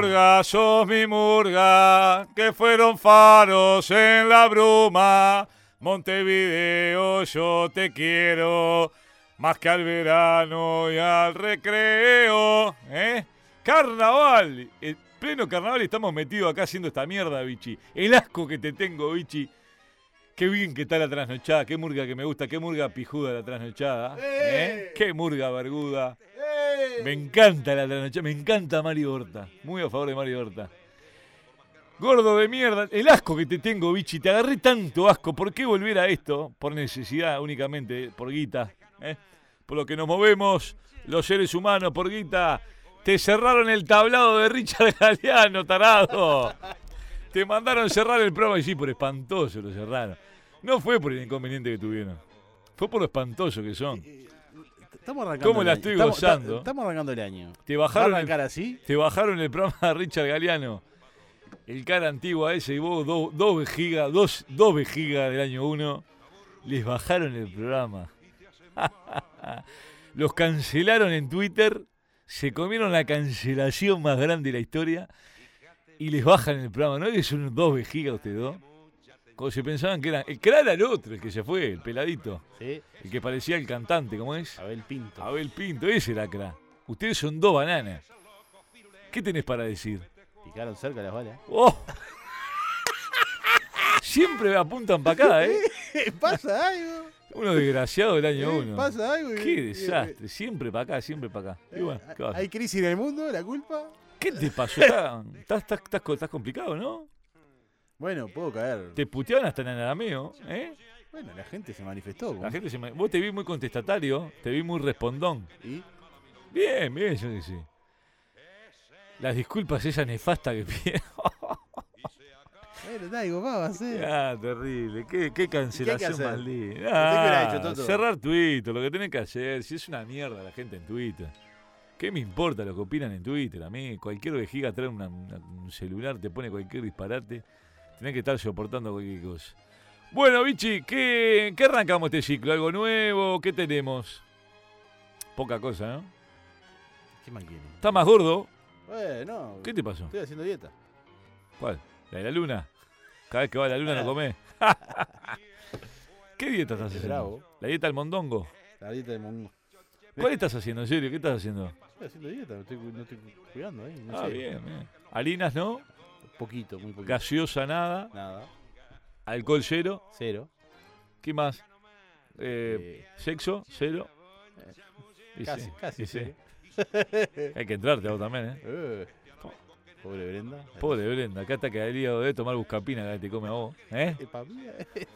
murga, sos mi murga, que fueron faros en la bruma. Montevideo, yo te quiero, más que al verano y al recreo. ¿eh? Carnaval, en pleno carnaval estamos metidos acá haciendo esta mierda, bichi. El asco que te tengo, bichi. Qué bien que está la trasnochada, qué murga que me gusta, qué murga pijuda la trasnochada. ¿eh? Qué murga verguda. Me encanta la trasnochada, me encanta Mario Horta. Muy a favor de Mario Horta. Gordo de mierda, el asco que te tengo, bichi, te agarré tanto asco. ¿Por qué volver a esto? Por necesidad únicamente, por guita. ¿eh? Por lo que nos movemos los seres humanos, por guita. Te cerraron el tablado de Richard Galeano, tarado. Te mandaron cerrar el programa y sí, por espantoso lo cerraron. No fue por el inconveniente que tuvieron. Fue por lo espantoso que son. Estamos arrancando. ¿Cómo la estoy Estamos- gozando? Estamos arrancando el año. Te ¿Va a bajaron, el, arrancar así? te bajaron el programa de Richard Galeano. El cara antiguo ese y vos, dos, dos vejigas, dos, dos vejigas del año uno. Les bajaron el programa. Los cancelaron en Twitter. Se comieron la cancelación más grande de la historia. Y les bajan el programa. ¿No es son dos vejigas ustedes dos? Se pensaban que eran. El que era el otro, el que se fue, el peladito. Sí. El que parecía el cantante, ¿cómo es? Abel Pinto. Abel Pinto, ese era cra. Ustedes son dos bananas. ¿Qué tenés para decir? Picaron cerca las balas. ¡Oh! Siempre apuntan para acá, ¿eh? ¿Pasa algo? Uno desgraciado del año ¿Eh? uno. ¿Pasa algo? Qué desastre. Siempre para acá, siempre para acá. Y bueno, ¿qué, va a hacer? ¿Hay crisis en el mundo? ¿La culpa? ¿Qué te pasó? Está- Estás, estás- estás estás complicado, ¿no? Bueno, puedo caer. Te puteaban hasta en el arameo, ¿eh? Bueno, la gente se manifestó. La gente se me- Vos te vi muy contestatario, te vi muy respondón. ¿Y? Bien, bien, yo sé. Las disculpas esa nefasta que pide. Bueno, está, digo, va, va a ser. Ah, terrible. Qué, qué cancelación hacer? más linda. ¿Usted qué hubiera Ah, hecho, Toto? cerrar Twitter, lo que tenés que hacer. Si es una mierda la gente en Twitter. ¿Qué me importa lo que opinan en Twitter? A mí, cualquier vejiga trae una- una- un celular, te pone cualquier disparate. Tenés que estar soportando cualquier cosa. Bueno, Vichy, ¿qué, ¿qué arrancamos este ciclo? ¿Algo nuevo? ¿Qué tenemos? Poca cosa, ¿no? ¿Qué más quiere? ¿Estás más gordo? Bueno, ¿Qué te pasó? estoy haciendo dieta. ¿Cuál? ¿La de la luna? Cada vez que va a la luna no comés. ¿Qué dieta estás haciendo? Bravo. ¿La dieta del mondongo? La dieta de mongo. ¿Cuál estás haciendo? ¿En serio? ¿Qué estás haciendo? Estoy haciendo dieta, no estoy, no estoy cuidando ahí. No ah, sé. bien, bien. Harinas no, Poquito, muy poquito. gaseosa nada, Nada. alcohol cero. Cero. ¿Qué más? Eh, Eh, ¿Sexo? Cero. Casi, sí, casi sí. Hay que entrarte a vos también, ¿eh? Eh, Pobre Brenda. Pobre Brenda, acá está que el hígado de tomar buscapina que te come a vos. ¿eh? Eh, eh,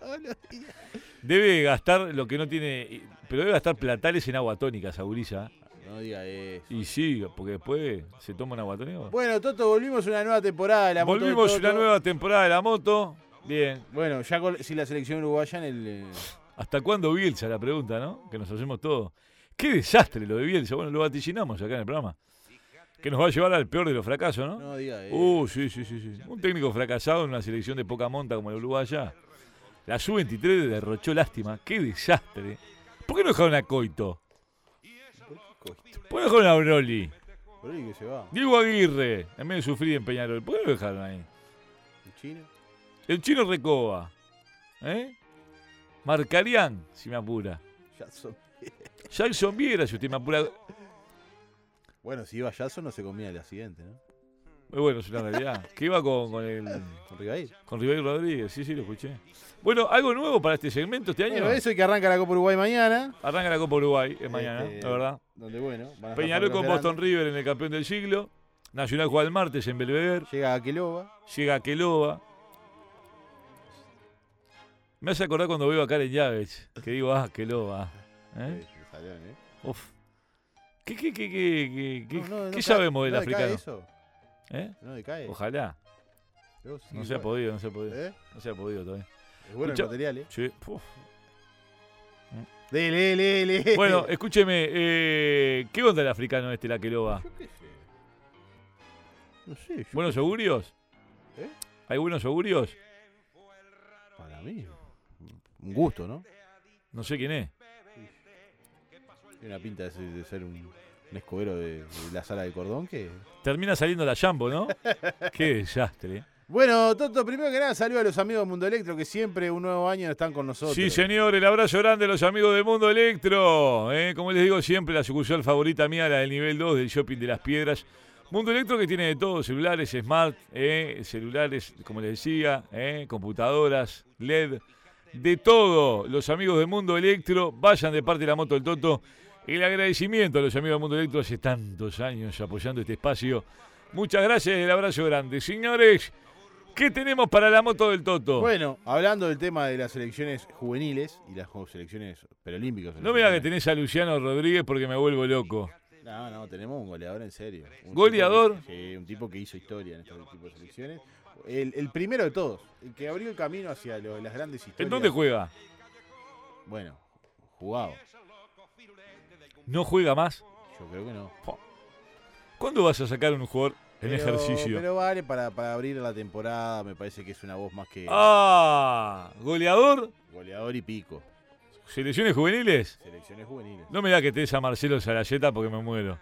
todos los días. Debe gastar lo que no tiene, pero debe gastar platales en agua tónica, esa gurisa. No diga eso. Y sí, porque después se toma un agua tónica. Bueno, Toto, volvimos a una nueva temporada de la moto Volvimos a Toto. una nueva temporada de la moto. Bien. Bueno, ya con, si la selección uruguaya en el. eh, ¿Hasta cuándo Bielsa? La pregunta, ¿no? Que nos hacemos todos. Qué desastre lo de Bielsa. Bueno, lo vaticinamos acá en el programa. Que nos va a llevar al peor de los fracasos, ¿no? No diga eso. Uh, sí, sí, sí, sí. Un técnico fracasado en una selección de poca monta como el Uruguaya. La sub-23 derrochó lástima. Qué desastre. ¿Por qué no dejaron a Coito? ¿Por qué dejaron a? Por ahí que se va. Diego Aguirre, en vez de sufrir en Peñarol. ¿Por qué lo dejaron ahí? El chino. El chino Recoba. ¿Eh? Marcarían, si me apura. Jackson. Jackson Viera, si usted me apura. Bueno, si iba Jackson no se comía el accidente, ¿no? Muy bueno, es una realidad. Que iba con, con el. Con Rivair. Con Ribeiro Rodríguez, sí, sí, lo escuché. Bueno, algo nuevo para este segmento este año. Bueno, eso y que arranca la Copa Uruguay mañana. Arranca la Copa Uruguay, es mañana, Este, la verdad. Donde, bueno, van a Peñarol con. Boston River en el campeón del siglo. Nacional juega el martes en Belvedere. Llega Aqueloba. Llega Queloba. Me hace acordar cuando veo a Karen Llaves, que digo, ah, Queloba. ¿Eh? Eh. Uf. ¿Qué, qué, qué, qué, qué, No, qué sabemos del africano? eso. ¿Eh? No decae. Ojalá. Pero sí, No se ha podido, no se ha podido. ¿Eh? No se ha podido todavía. Es bueno Escucha- el material, ¿eh? Sí. Dele, dele, dele. Bueno, escúcheme, eh, ¿qué onda el africano este, la Queloba? Yo qué sé. No sé, yo ¿Buenos augurios? ¿Eh? ¿Hay buenos augurios? Para mí. Un gusto, ¿no? No sé quién es. Tiene una pinta de ser un, un escobero de, de la sala de cordón que... Termina saliendo la Jambo, ¿no? Qué desastre. Bueno, Toto, primero que nada, saludo a los amigos de Mundo Electro que siempre un nuevo año están con nosotros. Sí, señor, el abrazo grande a los amigos de Mundo Electro. ¿eh? Como les digo siempre, la sucursal favorita mía, la del nivel 2 del Shopping de las Piedras. Mundo Electro que tiene de todo, celulares, smart, ¿eh? celulares, como les decía, ¿eh? computadoras, LED, de todo. Los amigos de Mundo Electro, vayan de parte de la moto del Toto. El agradecimiento a los amigos de Mundo Electro hace tantos años apoyando este espacio. Muchas gracias y el abrazo grande. Señores, ¿qué tenemos para la moto del Toto? Bueno, hablando del tema de las selecciones juveniles y las selecciones perolímpicas. no me digas que tenés a Luciano Rodríguez porque me vuelvo loco. No, no, tenemos un goleador en serio. Un ¿Goleador? que- sí, un tipo que hizo historia en este tipo de selecciones. El, el primero de todos, el que abrió el camino hacia lo- las grandes historias. ¿En dónde juega? Bueno, jugado. ¿No juega más? Yo creo que no. ¿Cuándo vas a sacar un jugador en Pero- ejercicio? Pero vale para, para abrir la temporada, me parece que es una voz más que Ah, goleador, goleador y pico. selecciones juveniles. Selecciones juveniles. No me da que te des a Marcelo Sarayeta porque me muero.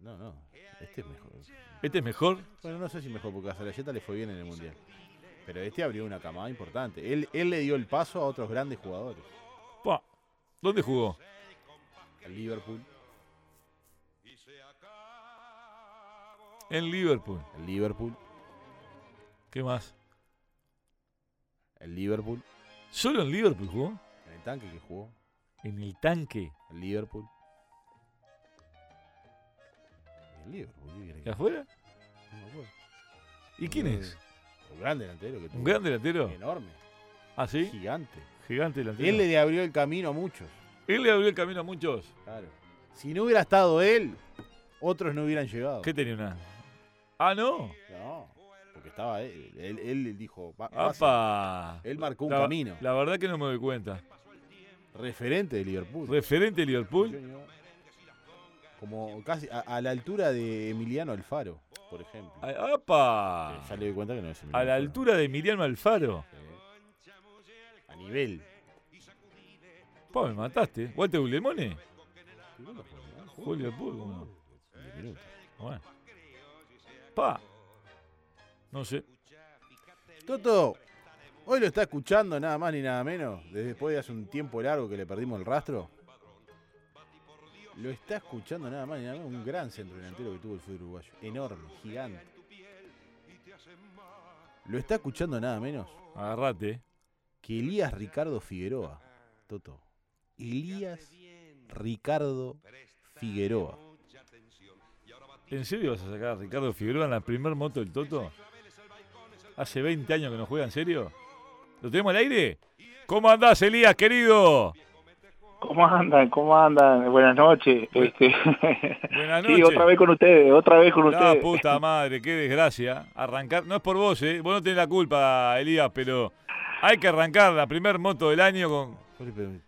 No, no. Este es mejor. ¿Este es mejor? Bueno, no sé si mejor, porque a Sarayeta le fue bien en el Mundial. Pero este abrió una camada importante. Él, él le dio el paso a otros grandes jugadores. ¿Dónde jugó? Al Liverpool. En Liverpool. El Liverpool. ¿Qué más? El Liverpool. ¿Solo en Liverpool jugó? En el tanque que jugó. En el tanque. El Liverpool. El Liverpool. ¿qué quiere ¿Y afuera? No me acuerdo. ¿Y quién es? Un gran delantero que tuvo. ¿Un gran delantero? Enorme. ¿Ah, sí? Gigante. Gigante delantero. Él le abrió el camino a muchos. Él le abrió el camino a muchos. Claro. Si no hubiera estado él, otros no hubieran llegado. ¿Qué tenía una? Ah, no. No, porque estaba él. Él, él dijo, "Va- va a ¡Apa! ser". él marcó un La- camino. La verdad que no me doy cuenta. Referente de Liverpool. Referente de Liverpool. Como casi a, a la altura de Emiliano Alfaro, por ejemplo. ¡Apa! Eh, ya le doy cuenta que no es Emiliano A la Alfaro. altura de Emiliano Alfaro. A nivel. Pa, me mataste. ¿Walter Guillemone? Julio Pul, ¿cómo no? Diez minutos. Bueno. Pa. No sé. Toto, hoy lo está escuchando nada más ni nada menos, desde después de hace un tiempo largo que le perdimos el rastro. Lo está escuchando nada más ni nada menos un gran centro delantero que tuvo el fútbol uruguayo. Enorme, gigante. Lo está escuchando nada menos Agarrate. que Elías Ricardo Figueroa. Toto. Elías Ricardo Figueroa. ¿En serio vas a sacar a Ricardo Figueroa en la primer moto del Toto? ¿Hace 20 años que no juega en serio? ¿Lo tenemos al aire? ¿Cómo andás, Elías, querido? ¿Cómo andan? ¿Cómo andan? Buenas noches. Este... Buenas sí, noches. otra vez con ustedes, otra vez con La ustedes. puta madre, qué desgracia. Arrancar, no es por vos, ¿eh? Vos no tenés la culpa, Elías, pero hay que arrancar la primer moto del año con...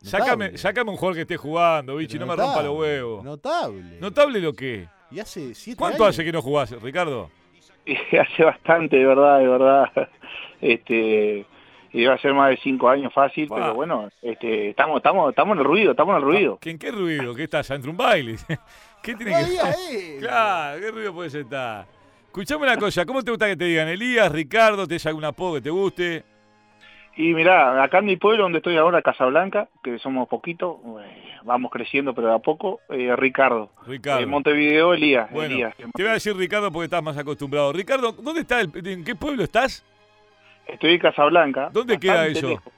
Sácame, sácame un jugador que esté jugando, bichi, no me rompa los huevos. Notable. ¿Notable lo que? Y hace siete ¿Cuánto años. hace que no jugás, Ricardo? Y hace bastante, de verdad, de verdad. Este, y va a ser más de cinco años fácil, pero bueno, este, estamos, estamos, estamos en el ruido, estamos en el ruido. ¿Qué, ¿En qué ruido? ¿Qué estás? ¿Entre un baile? ¿Qué tiene que él. Claro, ¿qué ruido puede estar? Escuchame una cosa, ¿cómo te gusta que te digan? Elías, Ricardo, ¿te algún apodo que te guste? Y mirá, acá en mi pueblo donde estoy ahora, Casablanca, que somos poquitos, eh, vamos creciendo pero de a poco, eh, Ricardo. Ricardo. Eh, Montevideo, Elías. bueno, Elías. te voy a decir Ricardo porque estás más acostumbrado. Ricardo, ¿dónde está? El, ¿En qué pueblo estás? Estoy en Casablanca. ¿Dónde queda eso? lejos.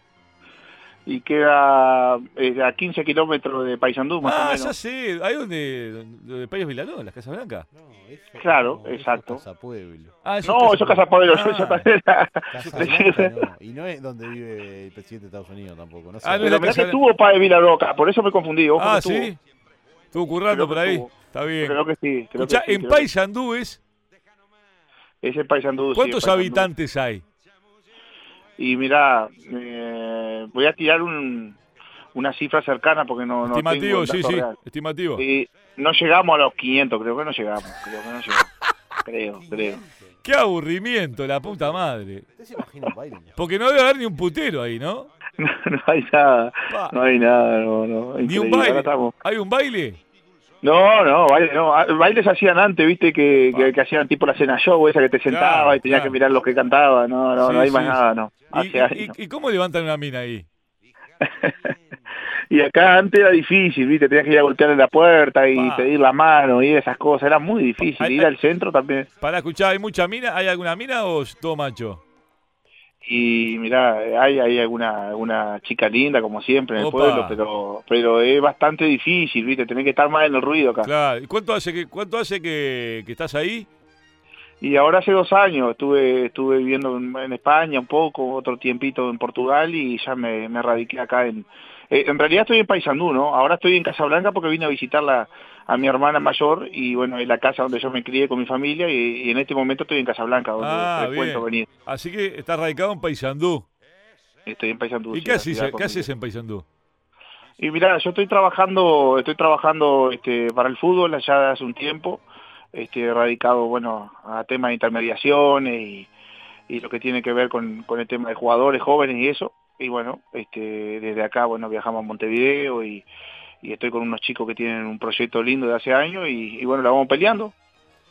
Y queda eh, a 15 kilómetros de Paysandú, más o Ah, menos. ya sé, ahí donde, donde Payos Vilanó, las Casas Blancas. No, eso, Claro, no, eso exacto. es Casa Pueblo. Ah, No, eso es Casa Pueblo, Ah. eso también era- Casa Blanca, no. Y no es donde vive el presidente de Estados Unidos tampoco. No sé. Ah, no es Pero Casa que estuvo Padre Vilaroca, por eso me confundí. Ojo Ah, estuvo. sí. Estuvo currando por ahí. estuvo. Está bien. Creo que sí. Creo Escuchá, que sí, en Paysandú es. Es el Paysandú. sí, ¿Cuántos el Paysandú. habitantes hay? Y mirá, eh, voy a tirar un, una cifra cercana porque no, no tengo Estimativo, el sí, sí. real. Estimativo. Y no llegamos a los 500, creo que no llegamos. Creo que no llegamos. creo, creo. Qué aburrimiento, la puta madre. ¿Usted se imagina un baile? Porque no debe haber ni un putero ahí, ¿no? No, no hay nada, no hay nada, no, no. Ni un. Ahora baile. estamos- ¿Hay un baile? No, no, baile, no. Ah, Bailes hacían antes, viste, que, que, que hacían tipo la cena show, esa que te sentaba Claro, y tenías claro. que mirar los que cantaban. No, no, Sí, no hay más sí. nada, no. ¿Y, cómo levantan una mina ahí? Y acá antes era difícil, viste, tenías que ir a golpearle la puerta y pedir la mano y esas cosas, era muy difícil. Ir al centro también. Para escuchar, ¿hay mucha mina? ¿Hay alguna mina o es todo macho? Y mirá, hay, hay alguna, alguna chica linda, como siempre, en el Opa. pueblo, pero pero es bastante difícil, viste, tenés que estar más en el ruido acá. Claro. ¿Y cuánto hace que, cuánto hace que, que estás ahí? Y ahora hace dos años estuve estuve viviendo en, España un poco, otro tiempito en Portugal y ya me, me radiqué acá en... eh, en realidad estoy en Paysandú, ¿no? Ahora estoy en Casablanca porque vine a visitarla a mi hermana mayor y bueno, es la casa donde yo me crié con mi familia y, y en este momento estoy en Casablanca, donde Ah, bien. venir. Así que estás radicado en Paysandú. Estoy en Paysandú. ¿Y sí, qué haces, qué haces en Paysandú? Y mira, yo estoy trabajando, estoy trabajando este, para el fútbol ya hace un tiempo, este, radicado, bueno, a temas de intermediaciones y, y lo que tiene que ver con, con el tema de jugadores jóvenes y eso. Y bueno, este, desde acá, bueno, viajamos a Montevideo y, y estoy con unos chicos que tienen un proyecto lindo de hace años y, bueno, la vamos peleando.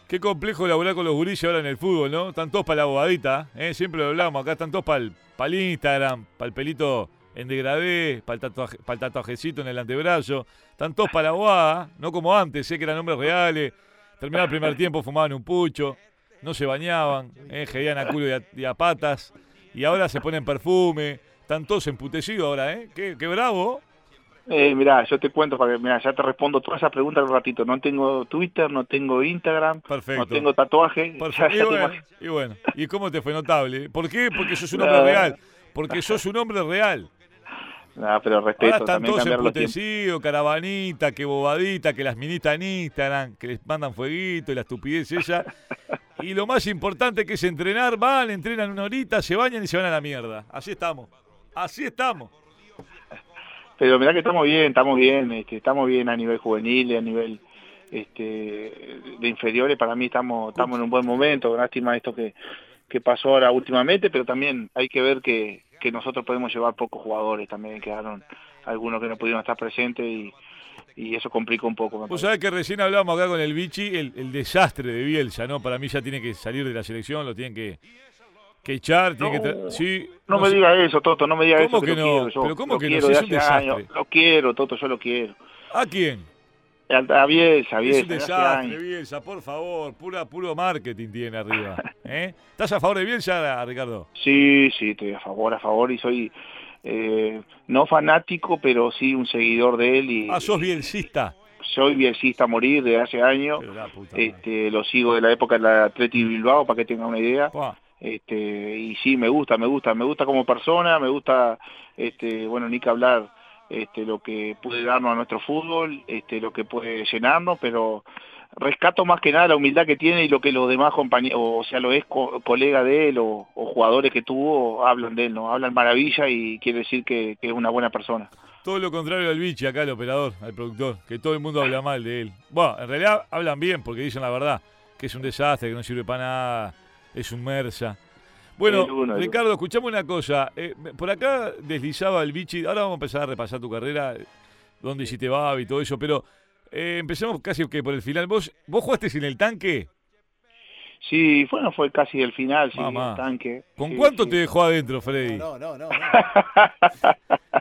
Qué complejo laburar con los gurises ahora en el fútbol, ¿no? Están todos para la bobadita, ¿eh? Siempre lo hablamos, acá están todos para el, Instagram, para el pelito en degradé, para el, tatuaje, para el tatuajecito en el antebrazo. Están todos para la bobada, no como antes, sé que eran nombres reales. Terminaba el primer tiempo, fumaban un pucho, no se bañaban, ¿eh? A culo y a, y a patas. Y ahora se ponen perfume, están todos emputecidos ahora, ¿eh? Qué, qué bravo. Eh, mirá, yo te cuento, para que, mirá, ya te respondo todas esas preguntas en un ratito. No tengo Twitter, no tengo Instagram, Perfecto. no tengo tatuaje. Perfecto. Ya- Y ya bueno, y bueno, ¿y cómo te fue notable? ¿Por qué? Porque sos un hombre No. real. Porque sos un hombre real. Ah, pero Ahora respeto, están también todos emputecidos, caravanita, que bobadita, que las minitas en Instagram, que les mandan fueguito y la estupidez esa. Y lo más importante que es entrenar, van, entrenan una horita, se bañan y se van a la mierda. Así estamos. Así estamos. Pero mirá que estamos bien, estamos bien, este, estamos bien a nivel juvenil, a nivel este, de inferiores, para mí estamos, estamos en un buen momento, lástima esto que, que pasó ahora últimamente, pero también hay que ver que, que nosotros podemos llevar pocos jugadores, también quedaron algunos que no pudieron estar presentes y, y eso complica un poco. Vos sabés que recién hablamos acá con el Vichy, el, el desastre de Bielsa, ¿no? Para mí ya tiene que salir de la selección, lo tienen que, que echar, tiene No, que... sí, No, me sé. diga eso, Toto, no me diga ¿Cómo eso. que lo no? quiero, yo Pero ¿cómo que no? quiero Si de es un hace años. Lo quiero, Toto, yo lo quiero. ¿A quién? A, a Bielsa, a Es Bielsa, un de hace desastre. Bielsa, por favor. Pura, puro marketing tiene arriba. ¿eh? ¿Estás a favor de Bielsa, Ricardo? Sí, sí, estoy a favor, a favor y soy eh, no fanático, pero sí un seguidor de él y Ah, sos bielcista. soy bielcista a morir desde hace años. Madre. Este, lo sigo de la época de la Atleti Bilbao para que tenga una idea. Este, y sí, me gusta, me gusta, me gusta como persona, me gusta, este, bueno, ni que hablar este, lo que puede darnos a nuestro fútbol, este, lo que puede llenarnos, pero rescato más que nada la humildad que tiene y lo que los demás compañeros, o sea, lo es co- colega de él o, jugadores que tuvo, hablan de él, ¿no? Hablan maravilla y quiere decir que, es una buena persona. Todo lo contrario al bichi acá, el operador, al productor, que todo el mundo habla mal de él. Bueno, en realidad hablan bien porque dicen la verdad, que es un desastre, que no sirve para nada, es un mersa. Bueno, uno, Ricardo, escuchame una cosa. eh, por acá deslizaba el bichi, ahora vamos a empezar a repasar tu carrera, eh, dónde hiciste Bab y todo eso, pero eh, empecemos casi que por el final. ¿Vos, vos jugaste sin el tanque? Sí, bueno, fue casi el final, Mamá. el tanque. ¿Con Sí, cuánto sí. te dejó adentro, Freddy? No, no, no. no.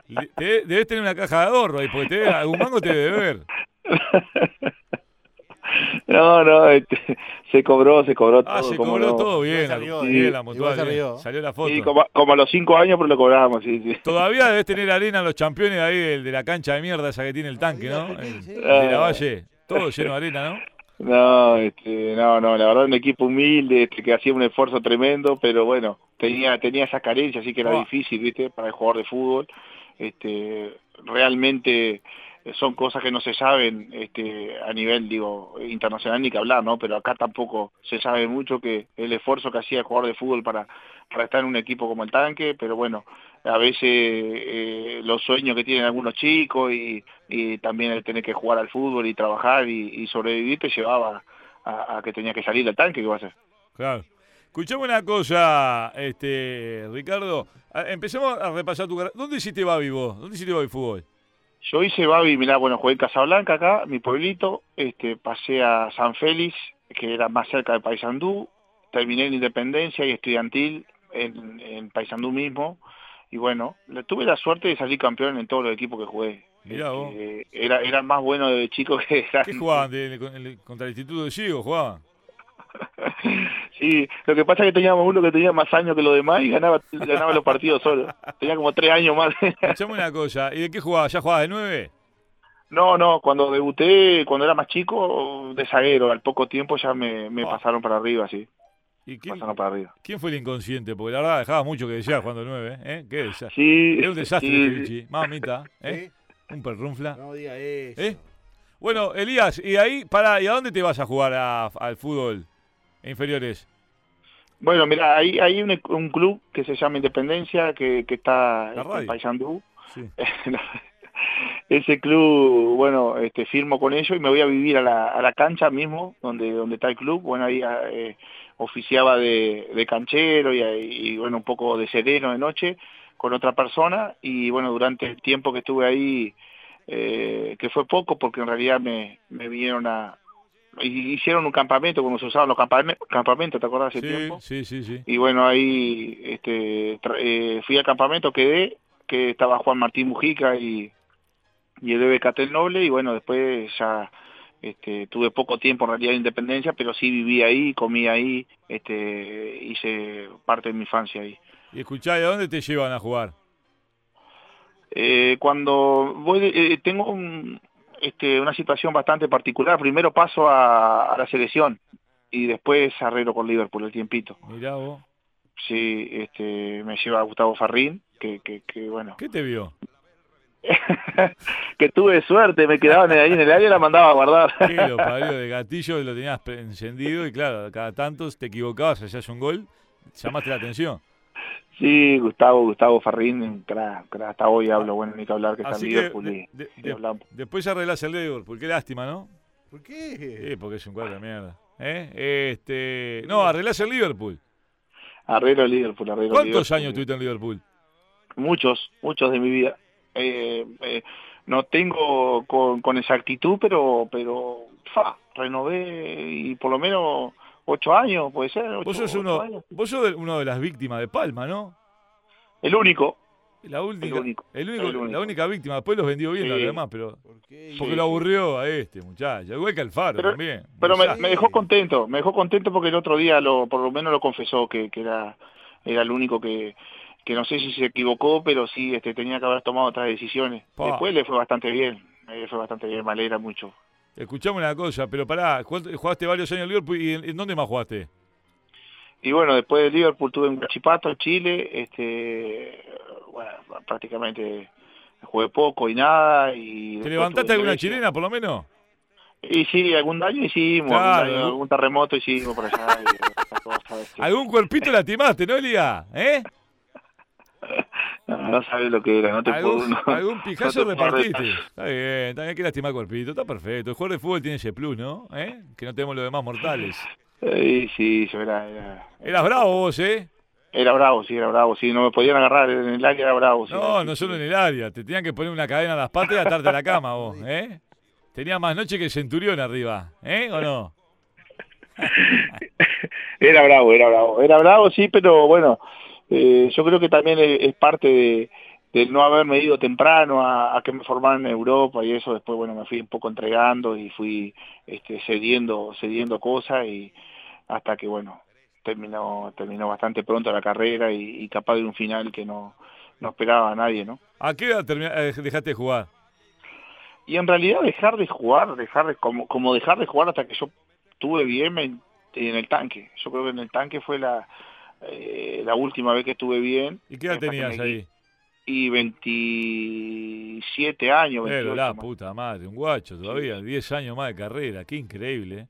Debes tener una caja de ahorro ahí, porque te, algún mango te debe ver. No, no, este, se cobró, se cobró todo. Ah, se como cobró no. todo bien, bien, sí. la mutual, bien. rió. Salió la foto. Sí, como, como a los cinco años, pero lo cobramos, sí, sí. Todavía debes tener arena en los campeones ahí del- de, la cancha de mierda esa que tiene el tanque, ¿no? El, Sí. el de la Valle. Todo lleno de arena, ¿no? No, este, no, no, la verdad un equipo humilde, este, que hacía un esfuerzo tremendo, pero bueno, tenía, tenía esas carencias, así que era Ah. difícil, viste, para el jugador de fútbol. Este, realmente eh, son cosas que no se saben, este, a nivel, digo, internacional ni que hablar, ¿no? Pero acá tampoco se sabe mucho que el esfuerzo que hacía el jugador de fútbol para, para estar en un equipo como el tanque, pero bueno, a veces eh, los sueños que tienen algunos chicos y, y también el tener que jugar al fútbol y trabajar y, sobrevivir te llevaba a, a que tenía que salir del tanque, ¿qué va a hacer? Claro. Escuchame una cosa, este, Ricardo. Ah, Empecemos a repasar tu carrera. ¿Dónde hiciste Babi vos? ¿Dónde hiciste Babi Fútbol? Yo hice Babi, mirá, bueno, jugué en Casablanca acá, mi pueblito, este, pasé a San Félix, que era más cerca de Paysandú, terminé en Independencia y Estudiantil en, en Paysandú mismo, y bueno, tuve la suerte de salir campeón en todos los equipos que jugué. Mirá vos. Este, era, era más bueno de chico que ¿Qué jugaban? ¿De- de- contra el Instituto de Chico jugaban? Sí, lo que pasa es que teníamos uno que tenía más años que los demás y ganaba, ganaba los partidos solo. Tenía como tres años más. Escuchame una cosa, ¿y de qué jugaba? ¿Ya jugaba de nueve? No, no, cuando debuté, cuando era más chico, de zaguero, al poco tiempo ya me, me Ah. pasaron para arriba, sí, ¿Y quién, pasaron para arriba. quién fue el inconsciente? Porque la verdad dejaba mucho que desear jugando de nueve, ¿eh? ¿Qué desastre? Sí, Era un desastre sí. Mamita, ¿eh? ¿Eh? Un perrunfla. No diga eso. ¿Eh? Bueno, Elías, y ahí, para, ¿y a dónde te vas a jugar a- al fútbol inferiores? Bueno, mira, hay, hay un, un club que se llama Independencia, que, que está en Paysandú. Sí. Ese club, bueno, este, firmo con ellos y me voy a vivir a la, a la cancha mismo, donde, donde está el club. Bueno, ahí eh, oficiaba de, de canchero y, y, bueno, un poco de sereno de noche con otra persona. Y bueno, durante el tiempo que estuve ahí, eh, que fue poco porque en realidad me, me vinieron a... Hicieron un campamento, como se usaban los campame- campamentos, ¿te acuerdas hace Sí, tiempo? sí, sí, sí. Y bueno, ahí este, eh, fui al campamento, quedé, que estaba Juan Martín Mujica y, y el bebé Catel Noble, y bueno, después ya este, tuve poco tiempo en realidad de independencia, pero sí viví ahí, comí ahí, este, hice parte de mi infancia ahí. Y escuchá, ¿y a dónde te llevan a jugar? Eh, cuando voy, de- eh, tengo un, este, una situación bastante particular, primero paso a, a la selección y después arreglo con Liverpool el tiempito. Mirá vos. Sí, este, me lleva Gustavo Farrín, que, que, que bueno, ¿Qué te vio? que tuve suerte, me quedaban ahí en el área y la mandaba a guardar. ¿Qué lo parió de gatillo? Lo tenías encendido y claro, cada tanto te equivocabas, hacías un gol, llamaste la atención. Sí, Gustavo, Gustavo Farrín, un crack, crack, hasta hoy hablo, bueno, ni que hablar que está Así en que Liverpool de- y, de- y de- hablamos. después arreglás el Liverpool, qué lástima, ¿no? ¿Por qué? Sí, porque es un cuadro de mierda. ¿Eh? Este, no, arreglás el Liverpool. Arreglo el Liverpool, arreglo ¿Cuántos Liverpool. años tuviste en Liverpool? Muchos, muchos de mi vida. Eh, eh, no tengo con, con exactitud, pero, pero, fa, renové y por lo menos ocho años, puede ser. Vos ocho- sos ocho uno, años. vos sos de- uno de las víctimas de Palma, ¿no? El único. La única, El único, el único- el único. la única víctima. Después los vendió bien Sí. los demás, pero ¿Por qué? porque Sí, lo aburrió a este muchacho. Igual que Alfaro Pero- también. Pero me, dejó contento, me dejó contento porque el otro día lo, por lo menos lo confesó que, que era, era el único que, que no sé si se equivocó, pero sí este, tenía que haber tomado otras decisiones. Pa. Después le fue bastante bien, le fue bastante bien, me alegra mucho. Escuchame una cosa, pero pará, ¿cuánto- jugaste varios años en Liverpool y en, en dónde más jugaste? Y bueno, después de Liverpool tuve en Guachipato, Chile, este, bueno, prácticamente jugué poco y nada. Y ¿Te levantaste alguna Grecia. chilena por lo menos? Y sí, algún daño hicimos, Claro, algún, daño, algún- algún terremoto hicimos por allá. y este. ¿Algún cuerpito lastimaste, no, Liga? ¿Eh? No, no sabes lo que era, no te puedo... ¿Algún, no- algún pijazo no te puedo repartiste? Está bien, está bien, hay que lastimar cuerpito, está perfecto. El jugador de fútbol tiene ese plus, ¿no? ¿Eh? Que no tenemos los demás mortales. Eh, sí, sí, era, era, Eras bravo vos, ¿eh? era bravo, sí, era bravo, sí, no me podían agarrar en el área, era bravo. Sí, No, no solo en el área. Te tenían que poner una cadena a las patas y atarte a la cama vos, ¿eh? Tenía más noche que el centurión arriba, ¿eh? ¿O no? Era bravo, era bravo, era bravo, sí, pero bueno, eh, yo creo que también es, parte de, de no haberme ido temprano a, a que me formaran en Europa y eso después, bueno, me fui un poco entregando y fui este, cediendo, cediendo cosas y hasta que, bueno, terminó, terminó bastante pronto la carrera y, y capaz de un final que no, no esperaba a nadie, ¿no? ¿A qué edad eh, dejaste de jugar? Y en realidad dejar de jugar, dejar de, como, como dejar de jugar hasta que yo tuve bien me- en el tanque. Yo creo que en el tanque fue la, eh, la última vez que estuve bien. ¿Y qué edad tenías me- ahí? Y 27 años, Pero 28 la más. puta madre, un guacho todavía, 10 años más de carrera, qué increíble. ¿eh?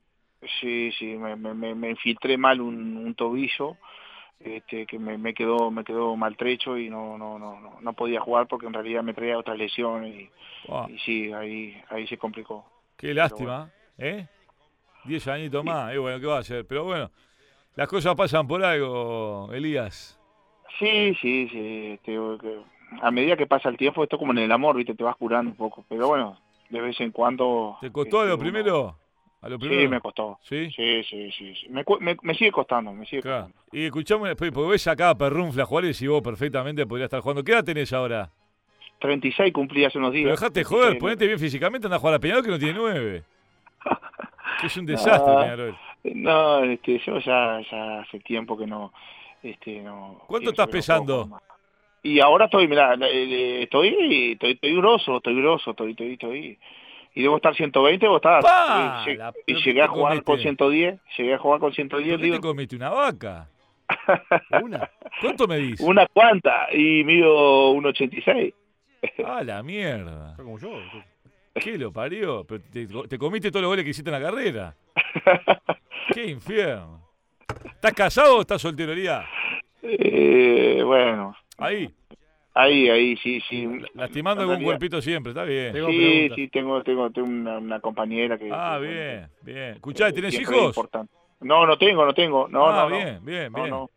Sí, sí, me, me, me- infiltré mal un, un tobillo este, que me, me quedó me quedó maltrecho y no, no, no, no, no podía jugar porque en realidad me traía otras lesiones y, sí, ahí, ahí se complicó. qué lástima, ¿eh? 10 añitos más, y bueno, ¿qué va a hacer? Pero bueno, las cosas pasan por algo, Elías. Sí, sí, sí. este, a medida que pasa el tiempo, esto como en el amor, viste, te vas curando un poco. Pero bueno, de vez en cuando... ¿Te costó a lo este, primero? ¿A lo Sí, primero? me costó. ¿Sí? Sí, sí, sí. sí. Me, me, me sigue costando, me sigue Claro. costando. Y escuchame, porque ves acá a Perrunfla Juárez y vos perfectamente podrías estar jugando. ¿Qué edad tenés ahora? 36 cumplí hace unos días. Pero dejate joder, Sí, ponete bien físicamente, anda a jugar a Peñarol que no tiene nueve. Que es un desastre Ah. Peñarol. No, este, yo ya, ya hace tiempo que no... Este, no ¿Cuánto estás pesando? Y ahora estoy, mira, estoy, estoy, estoy grosso, estoy grosso, estoy, estoy, estoy. Y debo estar 120, debo estar. ¡Pa! Y, lleg- La- y pero llegué ¿qué a jugar con comiste? 110, llegué a jugar con 110 ¿Por qué te comiste una vaca? Una. ¿Cuánto medís? Una cuanta, y mido 1,86. Ah, la mierda. Está como yo. ¿Qué lo parió? Pero te, te comiste todos los goles que hiciste en la carrera. ¡Qué infierno! ¿Estás casado o estás solteroría? Eh, bueno, Ahí, ahí, ahí, sí, sí. lastimando En algún cuerpito siempre, está bien. Tengo Sí, preguntas. sí, tengo, tengo, tengo una, una compañera que... Ah, que, bien, bien. eh, Escuchá, ¿tenés siempre es hijos? importante. No, no tengo, no tengo. No, ah, no, no. bien, bien, No, bien. no.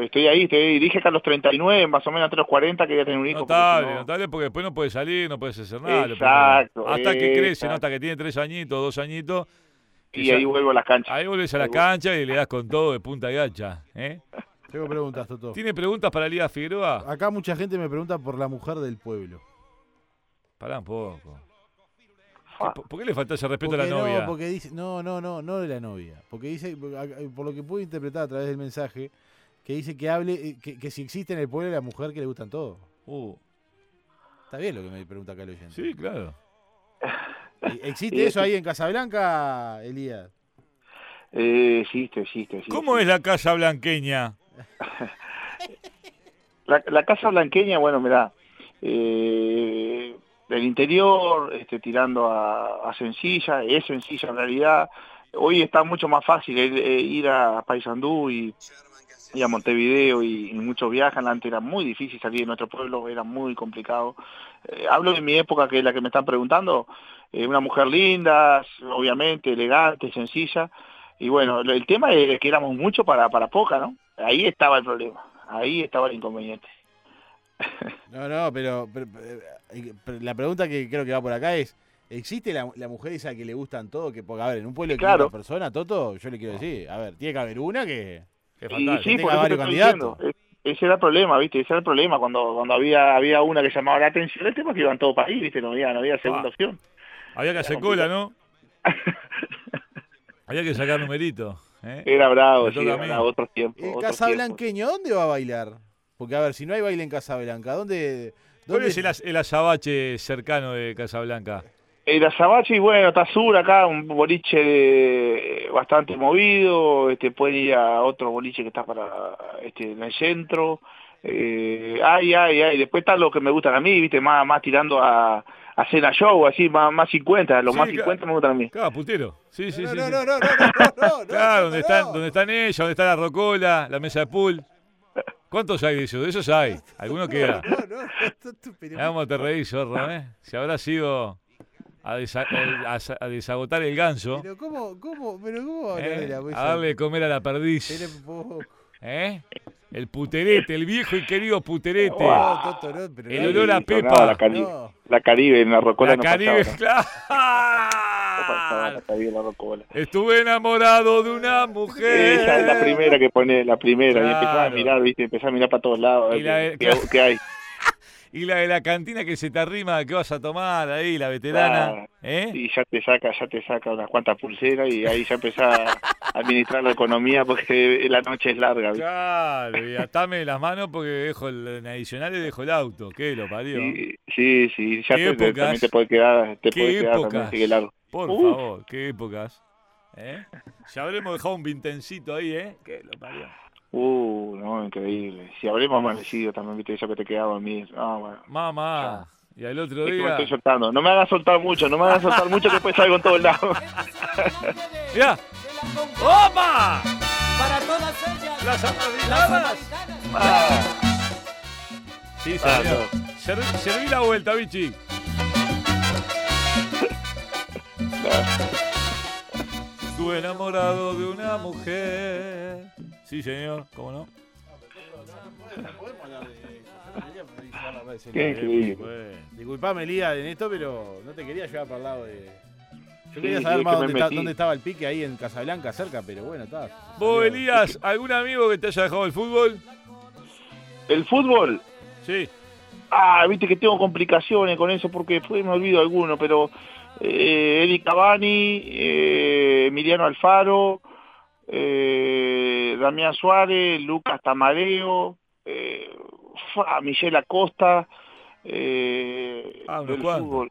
Estoy ahí, estoy ahí. Dije que a los 39, más o menos entre los 40, quería tener un hijo. Notable, notable porque después no puede salir, no puedes hacer nada. Exacto. Hasta que crece, ¿no? hasta que tiene tres añitos, dos añitos. Y ahí vuelvo a las canchas. ahí volvés a la cancha y le das con todo de punta gacha. ¿eh? Tengo preguntas, Toto. ¿Tiene preguntas para Elías Figueroa? Acá mucha gente me pregunta por la mujer del pueblo. Pará un poco. Fa. ¿Por, qué le falta ese respeto a Porque la novia? No, porque dice, no, no, no, no de la novia. Porque dice, por lo que puedo interpretar a través del mensaje, que dice que hable, eh, que, que si existe en el pueblo la mujer que le gustan todo. Uh, Está bien lo que me pregunta acá el oyente. sí, claro. ¿Existe eso es- ahí en Casablanca, Elías? Eh, existe, existe, existe. ¿Cómo es la casa blanqueña? La, la casa blanqueña, bueno, mirá, eh, del interior, este, tirando a, a sencilla, es sencilla en realidad. Hoy está mucho más fácil el- eh, ir a Paysandú y, y a Montevideo y, y muchos viajan. Antes era muy difícil salir de nuestro pueblo, era muy complicado. Eh, hablo de mi época, que es la que me están preguntando. eh, una mujer linda, obviamente, elegante, sencilla. Y bueno, el tema es que éramos mucho para, para poca, ¿no? Ahí estaba el problema, ahí estaba el inconveniente. No, no, pero, pero- eh, pero la pregunta que creo que va por acá es, ¿existe la, la mujer esa que le gustan todo? Que, porque, a ver, en un pueblo de Claro. 500 personas, Toto, yo le quiero decir, a ver, tiene que haber una que... Es Y fantástico. sí, tenga por eso te varios estoy candidatos. Ese era el problema, ¿viste? Ese era el problema. Cuando cuando había había una que llamaba la atención, el tema es que iban todos para ahí, ¿viste? No había, no había segunda Ah. opción. Había que hacer Era cola, ¿no? Había que sacar numerito. ¿eh? Era bravo, sí, era otros tiempos. ¿El otros casablanqueño dónde va a bailar? Porque, a ver, si no hay baile en Casablanca, ¿dónde...? ¿Cuál dónde es el, el azabache cercano de Casablanca? Azabache, bueno, está sur acá, un boliche de- bastante movido, este puede ir a otro boliche que está para este en el centro. Eh, ay, ay, ay, después está lo que me gustan a mí, ¿viste? Más más tirando a a cena show, así, más, más 50, los Sí, más claro. 50 me gustan a mí. Claro, putero. Sí, sí, no, sí. no, sí. no, no, no, Claro, donde están, donde están ellas, donde está la rocola, la mesa de pool. ¿Cuántos hay de esos? De esos hay. Alguno queda. No, no, no, cómo te reís, zorro, ¿eh? Si habrá sido a, desa- el- a sa- a desagotar el ganso, Pero cómo, cómo, pero cómo hablar de ¿eh? la a darle de comer a la perdiz. ¿eh? El puterete, el viejo y querido puterete. No, Toto, no, pero El olor a No, pepa. la, Caribe, No. la Caribe en la Rocola La no Caribe, claro. la la. Estuve enamorado de una mujer. Esa es la primera que pone, la primera, y empezaba a Claro. mirar, viste, empezaba a mirar para todos lados, la qué- qué hay. Y la de la cantina que se te arrima, que vas a tomar ahí, la veterana. ¿Eh? Y ya te saca, ya te saca unas cuantas pulseras y ahí ya empezás a administrar la economía porque la noche es larga. Claro, y atame las manos porque dejo el, en adicional y dejo el auto. ¿Qué lo parió? Sí, sí, sí, ya te, te- también te puede quedar, te Qué puede quedar épocas. también sigue largo. Por favor, qué épocas. ¿Eh? Ya habremos dejado un vintencito ahí, ¿eh? ¿Qué lo parió? Uh, no, increíble. Si habremos amanecido también, viste, eso que te quedaba a mí. No, bueno. Mamá. Y al otro Es que me día. estoy soltando. No me hagas soltar mucho, no me hagas soltar mucho que después salgo en todos lados. ¡Mirá! ¡Opa! Para todas ellas. ¡Las samaritanas. Ah, Sí, Ah, señor. Serví, serví la vuelta, bichi. Estuve enamorado de una mujer. Sí, señor, ¿cómo no? Qué increíble. Disculpame, Elías, en esto, pero no te quería llevar para el lado de. Yo Sí, quería sí, saber más dónde, está- dónde estaba el pique ahí en Casablanca, cerca, pero bueno, está. Vos. Elías, ¿algún amigo que te haya dejado el fútbol? El fútbol, Sí. ah, viste que tengo complicaciones con eso porque después me olvido alguno, pero eh, Eddie Cavani, eh, Emiliano Alfaro, eh, Damián Suárez, Lucas Tamareo, eh, Michelle Acosta, eh, Ah, del fútbol.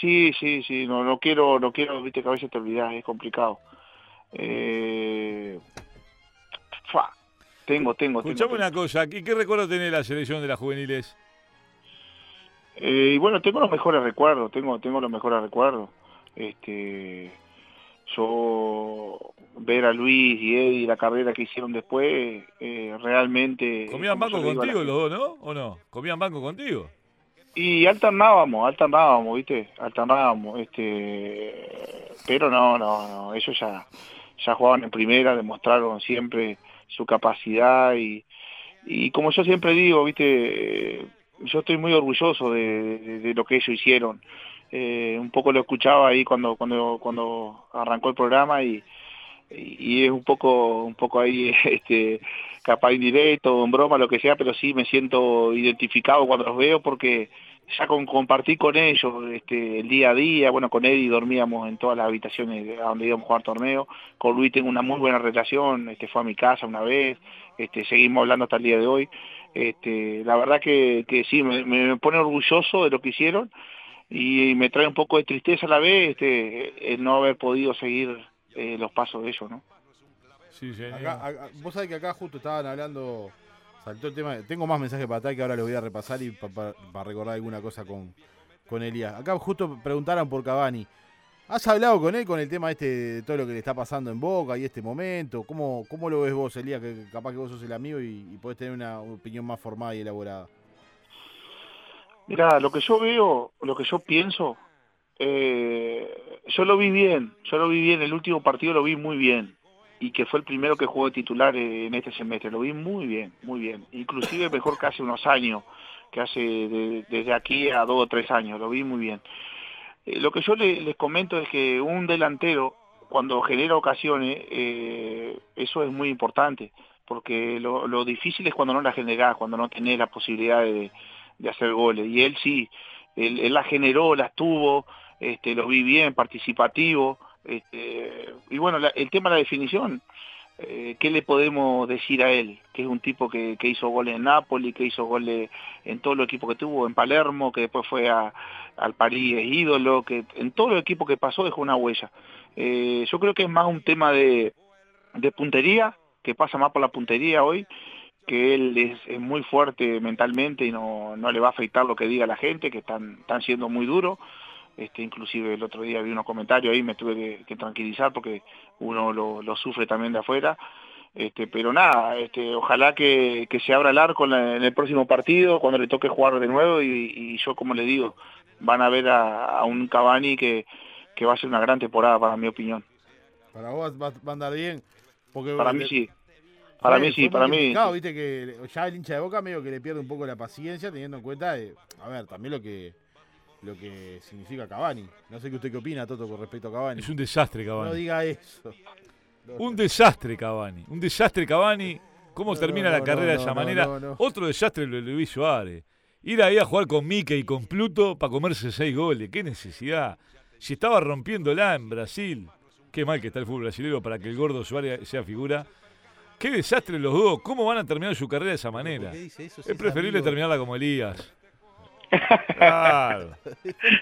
Sí, sí, sí, no, no quiero, no quiero, viste que a veces te olvidas, es complicado. Eh, tengo, tengo, tengo. Escuchame tengo. una cosa, ¿qué, qué recuerdo tenés de la selección de las juveniles? Eh, y bueno, tengo los mejores recuerdos, tengo, tengo los mejores recuerdos. Este, yo ver a Luis y Eddie la carrera que hicieron después, eh, realmente. ¿Comían banco contigo los dos, no? ¿O no? ¿Comían banco contigo? Y alternábamos, alternábamos, ¿viste? Alternábamos, este, pero no, no, no, ellos ya, ya jugaban en primera, demostraron siempre su capacidad y, y como yo siempre digo, ¿viste? Eh, Yo estoy muy orgulloso de, de- de lo que ellos hicieron. Eh, un poco lo escuchaba ahí cuando, cuando, cuando arrancó el programa y, y es un poco, un poco ahí, este, capaz indirecto, en broma, lo que sea, pero sí me siento identificado cuando los veo porque ya con compartí con ellos este, el día a día, bueno, con Eddie dormíamos en todas las habitaciones a donde íbamos a jugar torneo, con Luis tengo una muy buena relación, este, fue a mi casa una vez, este, seguimos hablando hasta el día de hoy, este, la verdad que, que sí, me pone orgulloso de lo que hicieron y me trae un poco de tristeza a la vez este, el no haber podido seguir eh, los pasos de ellos, ¿no? Sí, señor. Acá- acá- vos sabés que acá justo estaban hablando, saltó el tema, tengo más mensajes para atrás que ahora los voy a repasar y para recordar alguna cosa con, con Elías. Acá justo preguntaron por Cavani. ¿Has hablado con él con el tema este de todo lo que le está pasando en Boca y este momento? ¿Cómo, cómo lo ves vos, Elías? Que capaz que vos sos el amigo y, y podés tener una opinión más formada y elaborada. Mira, lo que yo veo, lo que yo pienso, eh, yo lo vi bien, yo lo vi bien, el último partido lo vi muy bien y que fue el primero que jugó de titular en este semestre, lo vi muy bien, muy bien, inclusive mejor que hace unos años, que hace de- desde aquí a dos o tres años, lo vi muy bien. Eh, lo que yo le- les comento es que un delantero, cuando genera ocasiones, eh, eso es muy importante, porque lo, lo difícil es cuando no la generás, cuando no tenés la posibilidad de, de hacer goles. Y él sí, él, él generó, las tuvo, este, lo vi bien, participativo. Este, y bueno, la- el tema de la definición, eh, ¿qué le podemos decir a él? Que es un tipo que, que hizo goles en Nápoles, que hizo goles en todo el equipo que tuvo, en Palermo, que después fue a, al París ídolo, que en todo el equipo que pasó dejó una huella. Eh, yo creo que es más un tema de, de puntería, que pasa más por la puntería hoy, que él es, es muy fuerte mentalmente y no, no le va a afectar lo que diga la gente, que están, están siendo muy duros. Este, inclusive el otro día vi unos comentarios ahí, me tuve que, que tranquilizar porque uno lo, lo sufre también de afuera. Este, pero nada, este, ojalá que, que se abra el arco en, la- en el próximo partido, cuando le toque jugar de nuevo y, y yo como le digo, van a ver a, a un Cavani que, que va a ser una gran temporada para mi opinión. Para vos va, va a andar bien. Porque Para mí sí. Para fue- mí sí, para mí. criticado, viste que ya el hincha de Boca medio que le pierde un poco la paciencia teniendo en cuenta, eh, a ver, también lo que lo que significa Cavani. No sé qué usted qué opina, Toto, con respecto a Cavani. Es un desastre, No Cavani. diga eso. Un desastre, Cavani. Un desastre, Cavani. ¿Cómo No, termina no, la no, carrera de no, esa no, manera? no, no. Otro desastre lo de Luis Suárez. Ir ahí a jugar con Mickey y con Pluto para comerse seis goles. ¿Qué necesidad? Si estaba rompiéndola en Brasil. Qué mal que está el fútbol brasileño para que el gordo Suárez sea figura. Qué desastre los dos. ¿Cómo van a terminar su carrera de esa manera? ¿Por qué dice eso si Es preferible amigo? terminarla como Elías. Claro.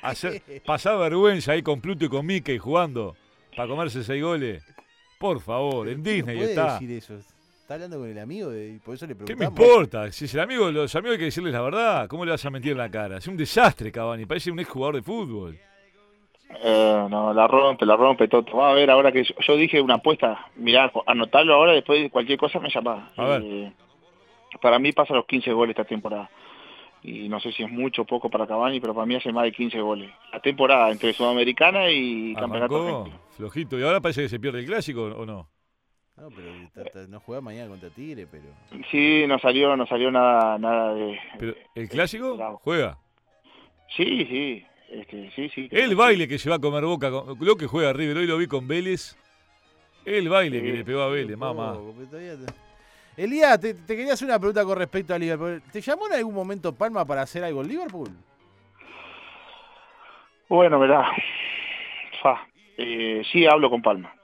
Hacer, pasar vergüenza ahí con Pluto y con Mickey jugando para comerse seis goles. Por favor, en Disney no puede está. decir eso. Está hablando con el amigo y por eso le ¿Qué me preguntamos. importa? Si es el amigo, los amigos hay que decirles la verdad. ¿Cómo le vas a mentir en la cara? Es un desastre, Cavani. Parece un exjugador de fútbol. Eh, no, la rompe, la rompe Toto. Va a ver ahora que yo, yo dije una apuesta. Mirá, anotarlo ahora, después de cualquier cosa me llama. A ver. Eh, para mí pasa los 15 goles esta temporada. Y no sé si es mucho o poco para Cavani, pero para mí hace más de 15 goles. La temporada entre Sudamericana y Campeonato Arrancó Argentino. flojito. ¿Y ahora parece que se pierde el clásico o no? No, pero no juega mañana contra Tigre, pero. Sí, no salió, no salió nada, nada de. Pero el clásico juega. Sí, sí, este, sí, sí. El baile que se va a comer boca, con- lo que juega River, hoy lo vi con Vélez. El baile que Sí. le pegó a Vélez, mamá. Te- Elías, te, te quería hacer una pregunta con respecto a Liverpool. ¿Te llamó en algún momento Palma para hacer algo en Liverpool? Bueno, verá. Fa. Eh, sí, hablo con Palma.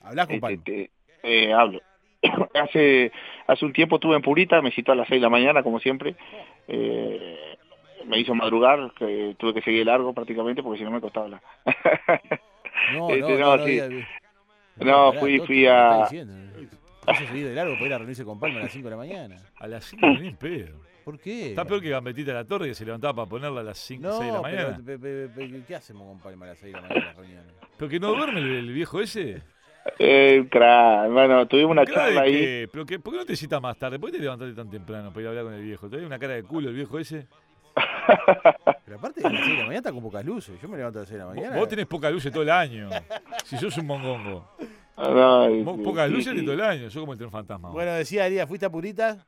Hablás con Este, Palma. te- eh, hablo. hace hace un tiempo estuve en Purita, me citó a las 6 de la mañana, como siempre. Eh, me hizo madrugar, que tuve que seguir largo prácticamente porque si no me costaba la... No, este, no, no, no, sí. fui- fui ¿qué a- estás diciendo? Hizo seguir de largo para ir a reunirse con Palma a las 5 de la mañana. A las 5 ni en pedo. ¿Por qué? Está peor que Gambetita de la Torre que se levantaba para ponerla a las 5 No, 6 de la pero, mañana. pe- pe- pe- ¿qué hacemos con Palma a las 6 de la mañana? ¿Pero que no duerme el, el viejo ese? Eh, crack. Bueno, tuvimos una charla ahí. que- ¿Pero que, por qué no te citas más tarde? ¿Por qué te levantaste tan temprano para ir a hablar con el viejo? ¿Te una cara de culo el viejo ese? Pero aparte, a las 6 de la mañana está con pocas luces. Yo me levanto a las 6 de la Vos, mañana. vos tenés pocas luces todo el año. Si sos un mongongo. No, Vos sí, pocas sí, luces sí. de todo el año. Yo como el tren fantasma. Bueno, decía Elías, ¿fuiste a Purita?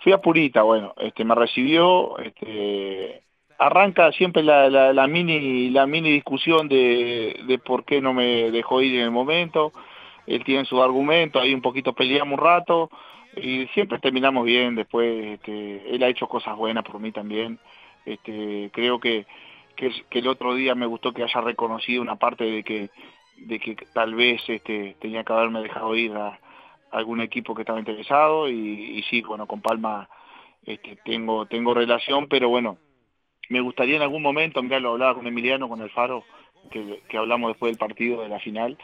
Fui a Purita, bueno, este, me recibió, este, arranca siempre la, la, la mini la mini discusión de, de por qué no me dejó ir en el momento. Él tiene su argumento, ahí un poquito peleamos un rato y siempre terminamos bien. Después, este, él ha hecho cosas buenas por mí también. Este, creo que, el otro día me gustó que haya reconocido una parte de que tal vez este, tenía que haberme dejado ir a, algún equipo que estaba interesado y, sí, bueno, con Palma este, tengo relación, pero bueno, me gustaría en algún momento, mirá, lo hablaba con Emiliano, con Alfaro, que, que hablamos después del partido de la final,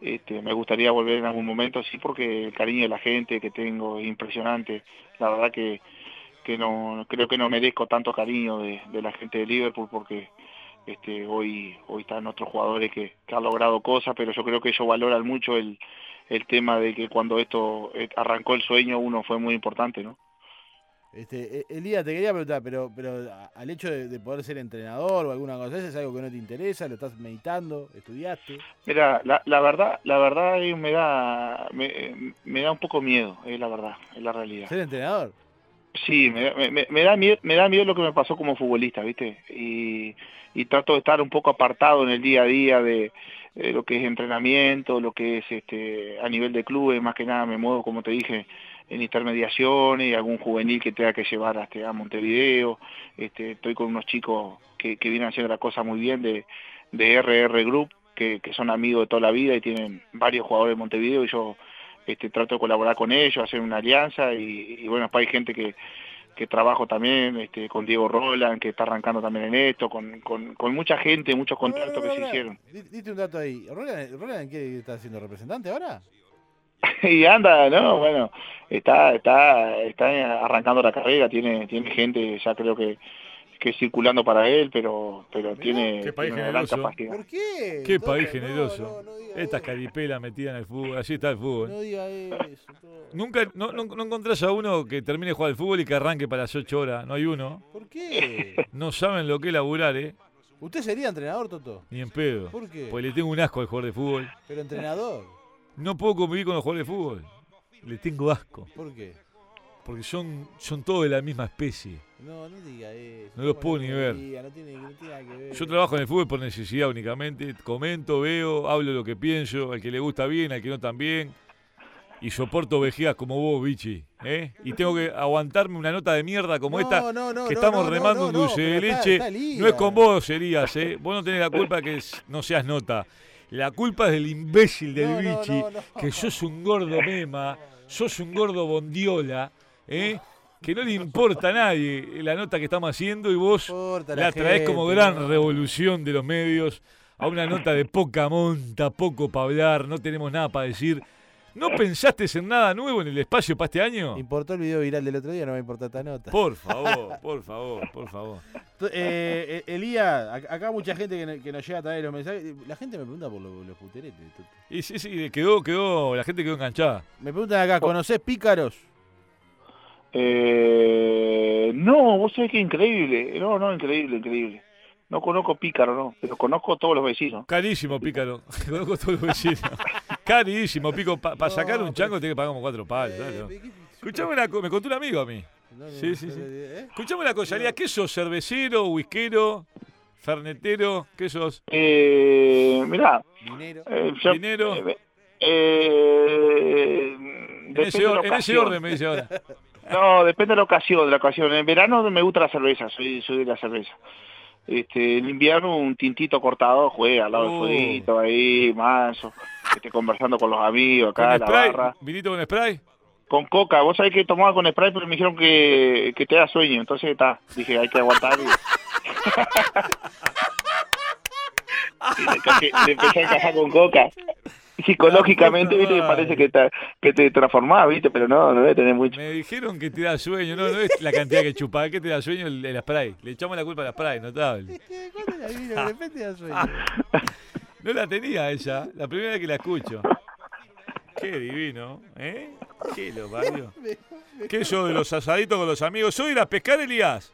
este, me gustaría volver en algún momento, sí, porque el cariño de la gente que tengo es impresionante, la verdad que, que no creo que no merezco tanto cariño de, de la gente de Liverpool porque este, hoy hoy están otros jugadores que, que han logrado cosas, pero yo creo que ellos valoran mucho el, el tema de que cuando esto eh, arrancó el sueño uno fue muy importante, ¿no? Este, eh, Elías, te quería preguntar, pero, pero al hecho de, de poder ser entrenador o alguna cosa, ¿ese ¿es algo que no te interesa? ¿Lo estás meditando? ¿Estudiaste? Mira, la, la verdad, la verdad eh, me da me, me da un poco miedo, es la verdad, es la realidad. ¿Ser entrenador? Sí, me, me- da miedo, me da miedo lo que me pasó como futbolista, ¿viste? Y, trato de estar un poco apartado en el día a día de, lo que es entrenamiento, lo que es este a nivel de clubes, más que nada me muevo, como te dije, en intermediaciones, algún juvenil que tenga que llevar hasta a Montevideo, este, estoy con unos chicos que, que vienen haciendo la cosa muy bien de, de RR Group, que, que son amigos de toda la vida y tienen varios jugadores de Montevideo y yo este, trato de colaborar con ellos, hacer una alianza y, y bueno, después hay gente que, que trabajo también, este, con Diego Roland, que está arrancando también en esto, con, con, con mucha gente, muchos contactos que se hicieron. Di- Diste un dato ahí. ¿Roland, Roland qué está haciendo representante ahora? y anda, no, bueno, está, está, está arrancando la carrera, tiene, tiene gente, ya creo que, que circulando para él, pero, pero Mirá, tiene, qué país tiene una gran generoso. capacidad. ¿Por qué? País No, generoso. no, no diga Estas caripelas metidas en el fútbol. Allí está el fútbol. No diga eso. Toto. Nunca, no, no, no encontrás a uno que termine de jugar al fútbol y que arranque para las 8 horas. No hay uno. ¿Por qué? No saben lo que es laburar, ¿eh? ¿Usted sería entrenador, Toto? Ni en pedo. ¿Por qué? Porque le tengo un asco al jugador de fútbol. Pero entrenador. No puedo convivir con los jugadores de fútbol. Le tengo asco. ¿Por qué? Porque son, son todos de la misma especie. No, no diga eso. No los ¿Cómo puedo ni ver. diga? No tiene, no tiene que ver. Yo trabajo en el fútbol por necesidad únicamente. Comento, veo, hablo lo que pienso. Al que le gusta bien, al que no también. Y soporto vejigas como vos, bichi. ¿eh? Y tengo que aguantarme una nota de mierda como No, esta. no, no, que estamos remando un dulce de está- leche. está no es con vos, Elías, ¿eh? Vos no tenés la culpa que no seas nota. La culpa es del imbécil del bichi. Que sos un gordo mema, sos un gordo bondiola, ¿eh? Que no le importa a nadie la nota que estamos haciendo y vos Importa la traes como gran no. revolución de los medios a una nota de poca monta, poco para hablar, no tenemos nada para decir. ¿No pensaste en nada nuevo en el espacio para este año? Importó el video viral del otro día, no me importa esta nota. Por favor, por favor, por favor. Eh, eh, Elías, ac- acá mucha gente que, no- que nos llega a traer los mensajes. La gente me pregunta por lo- los puteretes. Y sí, sí, quedó, quedó, la gente quedó enganchada. Me preguntan acá, ¿conocés pícaros? Eh, no, vos sabés que increíble, no, no, increíble, increíble. No conozco Pícaro, no, pero conozco todos los vecinos. Carísimo, pícaro. Conozco a todos los vecinos. Carísimo, Pico. Para No, sacar un pero- chango tenés que pagar como cuatro palos. Eh, ¿no? ¿qué- Escuchame una cosa, me contó un amigo a mí. no, no, Sí, sí, sí. ¿eh? Escuchame una cosa, ¿qué sos? ¿Cervecero, whiskero, fernetero? ¿Qué sos? Eh, mirá, Dinero. eh, yo- ¿Dinero? eh, eh, En ese, en ese orden me dice ahora. No, depende de la ocasión, de la ocasión. En verano me gusta la cerveza, soy, soy de la cerveza. Este, en invierno un tintito cortado juega al lado del fueguito ahí, manso, este, conversando con los amigos acá ¿Con en la spray? barra. ¿Vinito con spray? Con coca, vos sabés que tomaba con spray, pero me dijeron que, que te da sueño, entonces está, dije hay que aguantar y... Le empecé a encajar con coca. Psicológicamente, viste, madre. parece que, te- que te transformás, viste, pero no, no debe tener mucho. Me dijeron que te da sueño, no, no es la cantidad que chupás, que te da sueño el, el spray. Le echamos la culpa al spray, notable. ¿Cuándo la vi? De repente da sueño. No la tenía ella, la primera vez que la escucho. Qué divino, ¿eh? Qué lo parió. ¿Qué yo de los asaditos con los amigos? ¿Soy ir a pescar, Elías?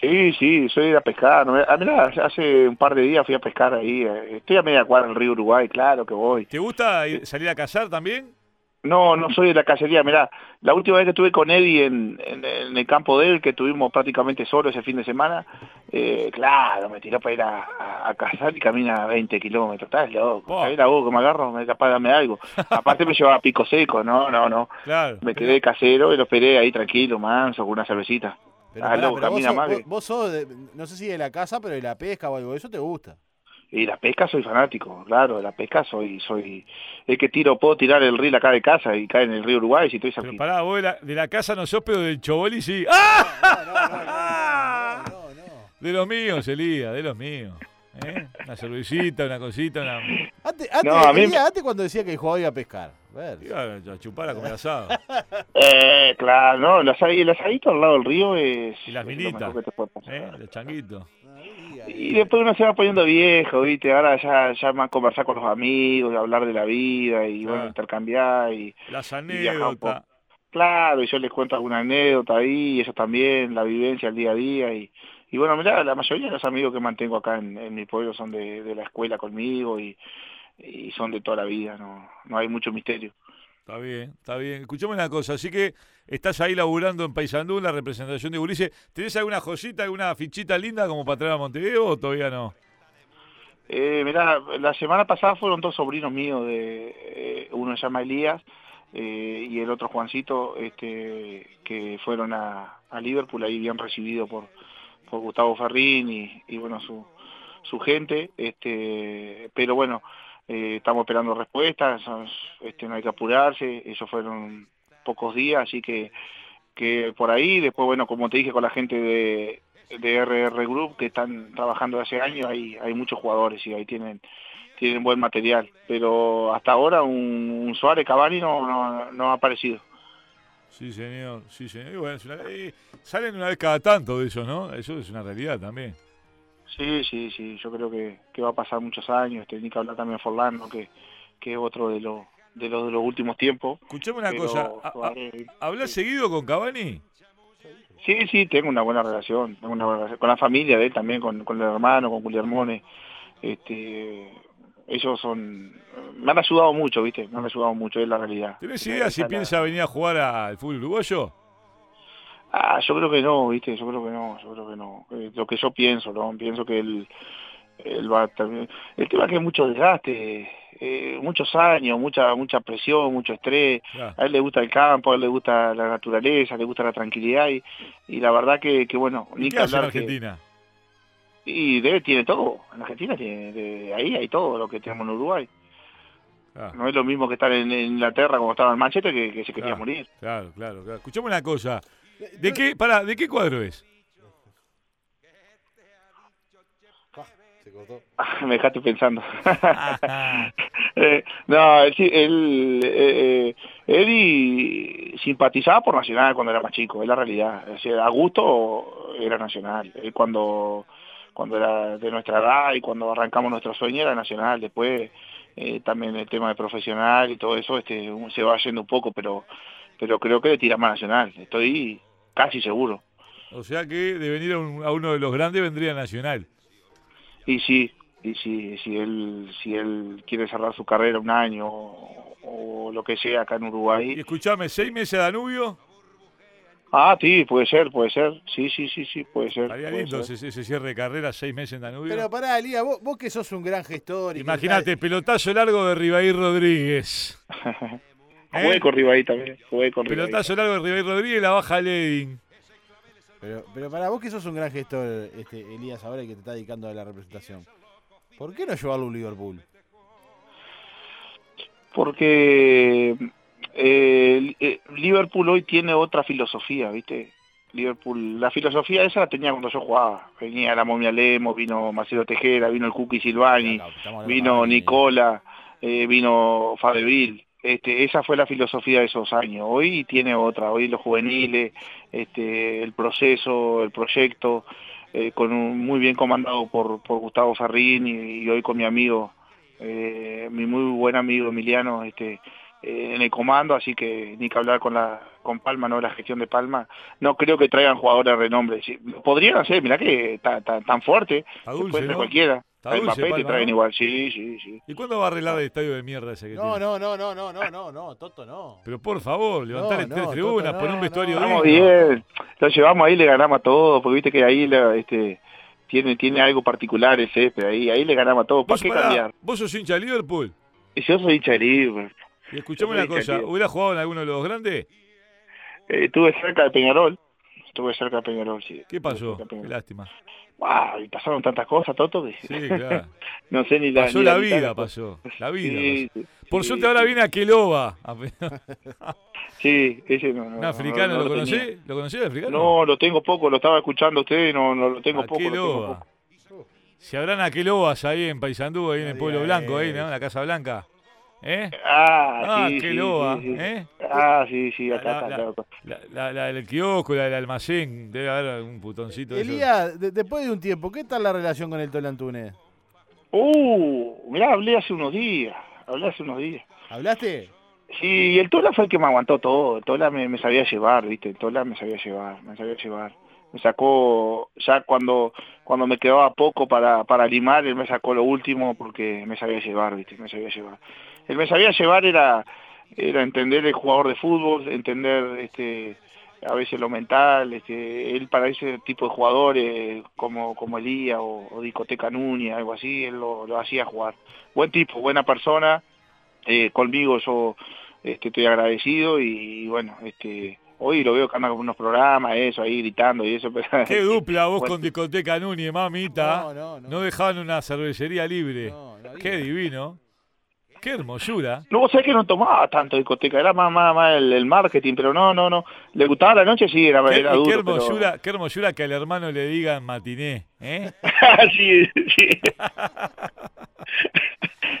Sí, sí, soy de ir a pescar. ¿no? Ah, mirá, hace un par de días fui a pescar ahí. eh, Estoy a media cuadra del río Uruguay, claro que voy. ¿Te gusta ir- salir a cazar también? No, no soy de la cacería. Mirá, la última vez que estuve con Eddie en, en- en el campo de él, que estuvimos prácticamente solos ese fin de semana, eh, claro, me tiró para ir a, a- a cazar y camina 20 kilómetros. Estás loco. Po. ¿Sabés la voz que me agarro? Me capaz de darme algo. Aparte me llevaba pico seco. No, no, no. Claro. Me quedé casero y lo esperé ahí tranquilo, manso, con una cervecita. Pero, Ah, pará, loco, pero vos, camina sos, más vos- sos de- no sé si de la casa, pero de la pesca o algo, eso te gusta. Y la pesca soy fanático, claro, de la pesca soy, soy, es que tiro, puedo tirar el reel acá de casa y cae en el río Uruguay si estoy Pero pará, vos de la, de la casa no sos, pero del Choboli sí. ¡Ah! No, no, no. De los míos, Elías, de los míos. ¿Eh? Una cervecita, una cosita, una... Antes, antes, No, a mí Elías, me- antes cuando decía que jugaba iba a pescar. Iba a chupar a comer asado. Eh, claro, no, el, asa- el asadito al lado del río es, Y las militas, mejor que te puede pasar. ¿Eh? Los changuitos. Y después uno se va poniendo viejo, ¿viste? Ahora ya, ya más conversar con los amigos, hablar de la vida y bueno, Claro. intercambiar y Las viajar un poco. anécdotas. claro, y yo les cuento alguna anécdota ahí, ellos también, la vivencia el día a día y, y bueno, mirá, la mayoría de los amigos que mantengo acá en, en mi pueblo son de, de la escuela conmigo y, y son de toda la vida, no, no hay mucho misterio. Está bien, está bien. Escuchame una cosa, así que estás ahí laburando en Paysandú, en la representación de Ulises. ¿Tenés alguna joyita, alguna fichita linda como para traer a Montevideo o todavía no? Eh, mirá, la semana pasada fueron dos sobrinos míos, de eh, uno se llama Elías eh, y el otro Juancito, este, que fueron a, a Liverpool ahí bien recibido por, por Gustavo Ferrín y, y bueno su, su gente, este, pero bueno, eh, estamos esperando respuestas, este, no hay que apurarse, ellos fueron pocos días, así que que por ahí, después bueno, como te dije con la gente de, de RR Group que están trabajando hace años, hay, hay muchos jugadores y ahí tienen tienen buen material, pero hasta ahora un, un Suárez Cavani no, no, no ha aparecido. Sí, señor, sí, señor. Y bueno, una- salen una vez cada tanto de esos, ¿no? Eso es una realidad también. Sí, sí, sí, yo creo que, que va a pasar muchos años, tenía que hablar también Forlán, ¿no? que, que es otro de los de los de los últimos tiempos. Escuchame una pero cosa, ¿hablas seguido con Cavani? Sí, sí, tengo una buena relación, tengo una buena relación con la familia de él también, con, con el hermano, con Guillermone. Este, ellos son, me han ayudado mucho, ¿viste? Me han ayudado mucho, es la realidad. ¿Tenés idea si piensa venir a jugar al fútbol uruguayo? Ah, yo creo que no, ¿viste? Yo creo que no, yo creo que no. Eh, lo que yo pienso, ¿no? Pienso que él, él va terminar. El tema es que hay mucho desgaste, eh, muchos años, mucha mucha presión, mucho estrés. A él le gusta el campo, a él le gusta la naturaleza, le gusta la tranquilidad y, y la verdad que, que bueno, ¿Y qué hace en que- Argentina? y debe, tiene todo. En Argentina tiene, de- ahí hay todo lo que tenemos en Uruguay. Ah, No es lo mismo que estar en, en Inglaterra como estaba en Manchester que, que se quería Claro. morir. claro, claro, claro. Escuchame una cosa. ¿De qué, pará, ¿de qué cuadro es? Ah. Me dejaste pensando. Eh, no, él, sí, él, eh, eh, Eddie simpatizaba por Nacional cuando era más chico, es la realidad. O sea, a gusto era Nacional. Él cuando, cuando era de nuestra edad y cuando arrancamos nuestro sueño era Nacional. Después eh, también el tema de profesional y todo eso este, un- se va yendo un poco, pero, pero creo que le tira más Nacional. Estoy casi seguro. O sea que de venir a, un- a uno de los grandes vendría Nacional. Y sí, y sí, si él, si él quiere cerrar su carrera un año o, o lo que sea acá en Uruguay. Y escuchame, ¿seis meses de Danubio? Ah, sí, puede ser, puede ser. Sí, sí, sí, sí, puede ser. Estaría lindo ese, ese cierre de carrera, seis meses en Danubio. Pero pará, Elías, vos, vos que sos un gran gestor. Imagínate, pelotazo largo de Ribaí Rodríguez. Jugué ¿Eh? con también. Jugué con Ribaí. Pelotazo largo de Ribaí Rodríguez y la baja Ledin. Pero, pero para vos que sos un gran gestor, este, Elías, ahora que te está dedicando a la representación, ¿por qué no llevarlo a un Liverpool? Porque eh, eh, Liverpool hoy tiene otra filosofía, ¿viste? Liverpool, la filosofía esa la tenía cuando yo jugaba. Venía la Momia Lemos, vino Marcelo Tejera, vino el Cookie Silvani, vino Nicola, eh, vino Fabeville. Este, esa fue la filosofía de esos años. Hoy tiene otra, hoy los juveniles, este, el proceso, el proyecto, eh, con un, muy bien comandado por, por Gustavo Ferrín y, y hoy con mi amigo, eh, mi muy buen amigo Emiliano, este, eh, en el comando, así que ni que hablar con la con Palma, no la gestión de Palma. No creo que traigan jugadores de renombre. Sí, podrían hacer, mirá que ta- ta- tan fuerte, puede ¿no? cualquiera. Está El dulce, papel te Palma, traen ¿no? igual, sí, sí, sí. ¿Y cuándo va a arreglar el estadio de mierda ese que No, tiene? no, no, no, no, no, no, no, Toto, no. Pero por favor, levantar No, tres no, tribunas, poner un vestuario digno. bien, lo llevamos ahí, le ganamos a todos, porque viste que ahí la, este, tiene, tiene algo particular el césped, ahí, ahí le ganamos a todos. ¿Para qué pará, cambiar? vos sos hincha de Liverpool. Y yo soy hincha de Liverpool. Y escuchame una cosa. ¿hubiera jugado en alguno de los grandes? Eh, estuve cerca de Peñarol, estuve cerca de Peñarol, sí. ¿Qué pasó? Qué lástima. Wow, y pasaron tantas cosas, Toto, que Sí, claro. no sé ni la Pasó ni la vida, pasó. La vida. Sí, pasó. sí, Por suerte ahora viene Aqueloba. Sí, ese no, no, ¿Un no, africano no lo tenía. conocés? ¿Lo conocés el africano? No, lo tengo poco, lo estaba escuchando usted y no, no lo tengo poco, Aqueloba. Si habrán Aquelobas ahí en Paysandú, ahí en el Pueblo Blanco, ahí. En la Casa Blanca. ¿Eh? Ah, Ah, sí, Aqueloba, sí, sí, sí. ¿eh? Ah, sí, sí, La, acá la, está, la, la, la- la del kiosco, la del almacén, debe haber un putoncito. Elías, de- después de un tiempo, ¿qué tal la relación con el Tola Antunes? Uh, mirá, hablé hace unos días, hablé hace unos días. ¿Hablaste? Sí, y el Tola fue el que me aguantó todo, el Tola me, me sabía llevar, viste, el Tola me sabía llevar, me sabía llevar. Me sacó, ya cuando cuando me quedaba poco para, para limar, él me sacó lo último porque me sabía llevar, viste, me sabía llevar. Él me sabía llevar era, era entender el jugador de fútbol, entender este a veces lo mental, este, él para ese tipo de jugadores como, como Elías o, Discoteca Núñez, algo así, él lo, lo hacía jugar. Buen tipo, buena persona, eh, conmigo yo este, estoy agradecido y, bueno, este hoy lo veo que anda con unos programas, eso, ahí gritando y eso, pero Qué dupla vos con discoteca Núñez, mamita. No, no, no. No dejaban una cervecería libre. Qué divino. Qué hermosura. No, vos sabés que no tomaba tanto discoteca, era más, más, más el, el marketing, pero no, no, no. ¿Le gustaba la noche? Sí, era, Qué, era duro. qué pero- hermosura, qué hermosura que al hermano le digan matiné, ¿eh? sí, sí.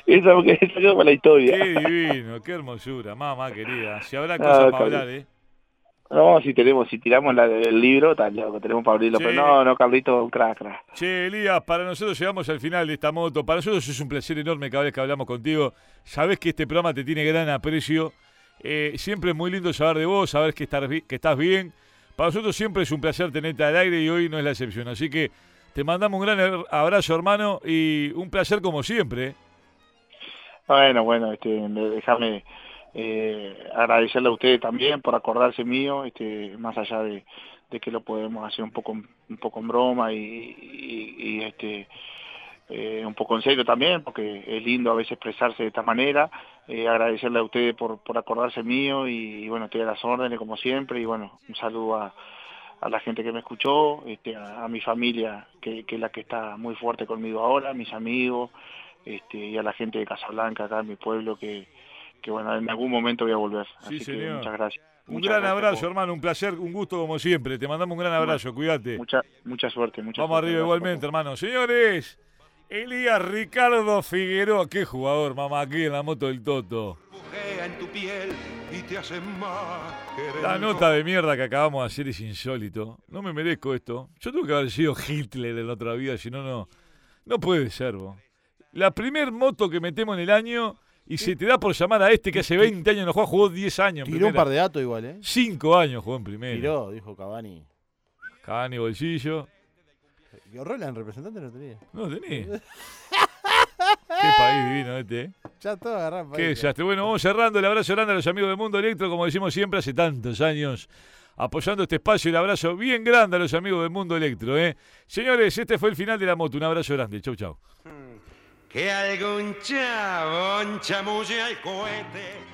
Eso eso quedó para la historia. Qué divino, qué hermosura, mamá querida. Si habrá cosas para hablar, ¿eh? No, si tenemos, si tiramos la, el libro, está loco, tenemos para abrirlo. Sí. Pero no, no, Carlito, un crack, crack. Che, Elías, para nosotros llegamos al final de esta moto. Para nosotros es un placer enorme cada vez que hablamos contigo. Sabés que este programa te tiene gran aprecio. Eh, siempre es muy lindo saber de vos, saber que, bi- que estás bien. Para nosotros siempre es un placer tenerte al aire y hoy no es la excepción. Así que te mandamos un gran er- abrazo, hermano, y un placer como siempre. ¿eh? Bueno, bueno, este, déjame eh, agradecerle a ustedes también por acordarse mío, este, más allá de, que lo podemos hacer un poco, un poco en broma y, y- este, eh, un poco en serio también, porque es lindo a veces expresarse de esta manera. Eh, agradecerle a ustedes por, por acordarse mío y, bueno, estoy a las órdenes como siempre y bueno, un saludo a, a la gente que me escuchó, este, a, a mi familia, que, que es la que está muy fuerte conmigo ahora, mis amigos, este, y a la gente de Casablanca, acá en mi pueblo, que, que bueno, en algún momento voy a volver. Sí, Así que señor. muchas gracias. Un Muchas gran gracias abrazo, por- hermano, un placer, un gusto como siempre. Te mandamos un gran abrazo, cuídate. Mucha, mucha suerte, mucha Vamos suerte. arriba igualmente, hermano. Señores, Elías Ricardo Figueroa, qué jugador, mamá, aquí en la moto del Toto. bujea en tu piel y te hace más querer La nota de mierda que acabamos de hacer es insólito. No me merezco esto. Yo tengo que haber sido Hitler en la otra vida, si no, no. No puede ser, vos. La primer moto que metemos en el año y se te da por llamar a este que hace 20 años no juega, jugó 10 años. en Tiró un primera. par de datos igual, ¿eh? 5 años jugó en primera. Tiró, dijo Cavani. Cavani bolsillo. ¿Y Roland, representante, no tenía? No tenés. Qué país divino este, ¿eh? Ya todo agarramos. Qué desastre. Bueno, vamos cerrando. El abrazo grande a los amigos de Mundo Electro, como decimos siempre, hace tantos años apoyando este espacio. El abrazo bien grande a los amigos del Mundo Electro, ¿eh? Señores, este fue el final de la moto. Un abrazo grande. Chau, chau. Que algún chabón chamulle al cohete